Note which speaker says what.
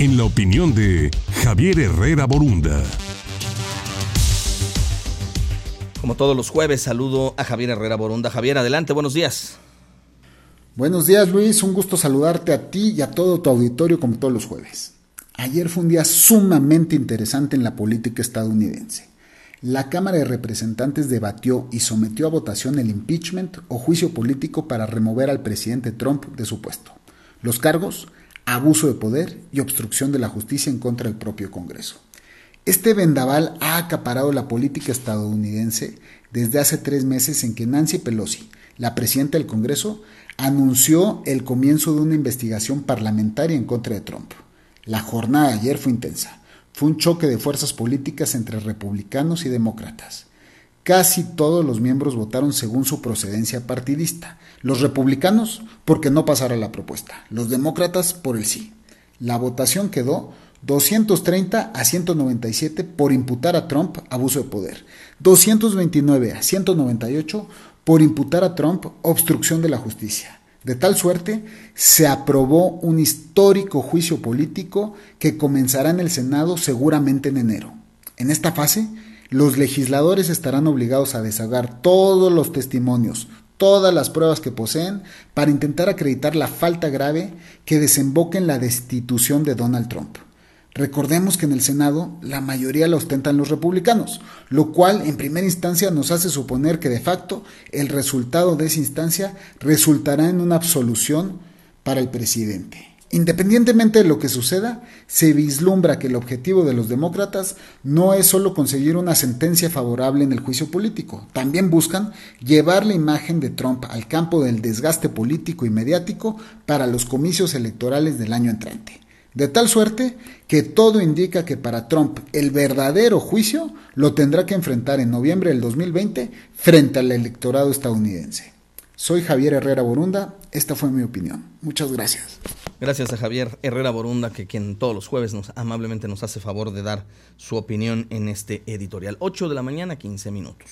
Speaker 1: en la opinión de Javier Herrera Borunda.
Speaker 2: Como todos los jueves, saludo a Javier Herrera Borunda. Javier, adelante, buenos días.
Speaker 3: Buenos días Luis, un gusto saludarte a ti y a todo tu auditorio como todos los jueves. Ayer fue un día sumamente interesante en la política estadounidense. La Cámara de Representantes debatió y sometió a votación el impeachment o juicio político para remover al presidente Trump de su puesto. Los cargos, abuso de poder y obstrucción de la justicia en contra del propio Congreso. Este vendaval ha acaparado la política estadounidense desde hace tres meses en que Nancy Pelosi, la presidenta del Congreso, anunció el comienzo de una investigación parlamentaria en contra de Trump. La jornada de ayer fue intensa. Fue un choque de fuerzas políticas entre republicanos y demócratas. Casi todos los miembros votaron según su procedencia partidista. Los republicanos porque no pasara la propuesta. Los demócratas por el sí. La votación quedó 230 a 197 por imputar a Trump abuso de poder, 229 a 198 por imputar a Trump obstrucción de la justicia. De tal suerte, se aprobó un histórico juicio político que comenzará en el Senado seguramente en enero. En esta fase, los legisladores estarán obligados a desahogar todos los testimonios, todas las pruebas que poseen para intentar acreditar la falta grave que desemboque en la destitución de Donald Trump. Recordemos que en el Senado la mayoría la ostentan los republicanos, lo cual en primera instancia nos hace suponer que de facto el resultado de esa instancia resultará en una absolución para el presidente. Independientemente de lo que suceda, se vislumbra que el objetivo de los demócratas no es solo conseguir una sentencia favorable en el juicio político, también buscan llevar la imagen de Trump al campo del desgaste político y mediático para los comicios electorales del año entrante. De tal suerte que todo indica que para Trump el verdadero juicio lo tendrá que enfrentar en noviembre del 2020 frente al electorado estadounidense. Soy Javier Herrera Borunda, esta fue mi opinión. Muchas gracias.
Speaker 2: Gracias a Javier Herrera Borunda, que quien todos los jueves nos amablemente nos hace favor de dar su opinión en este editorial. 8 de la mañana, 15 minutos.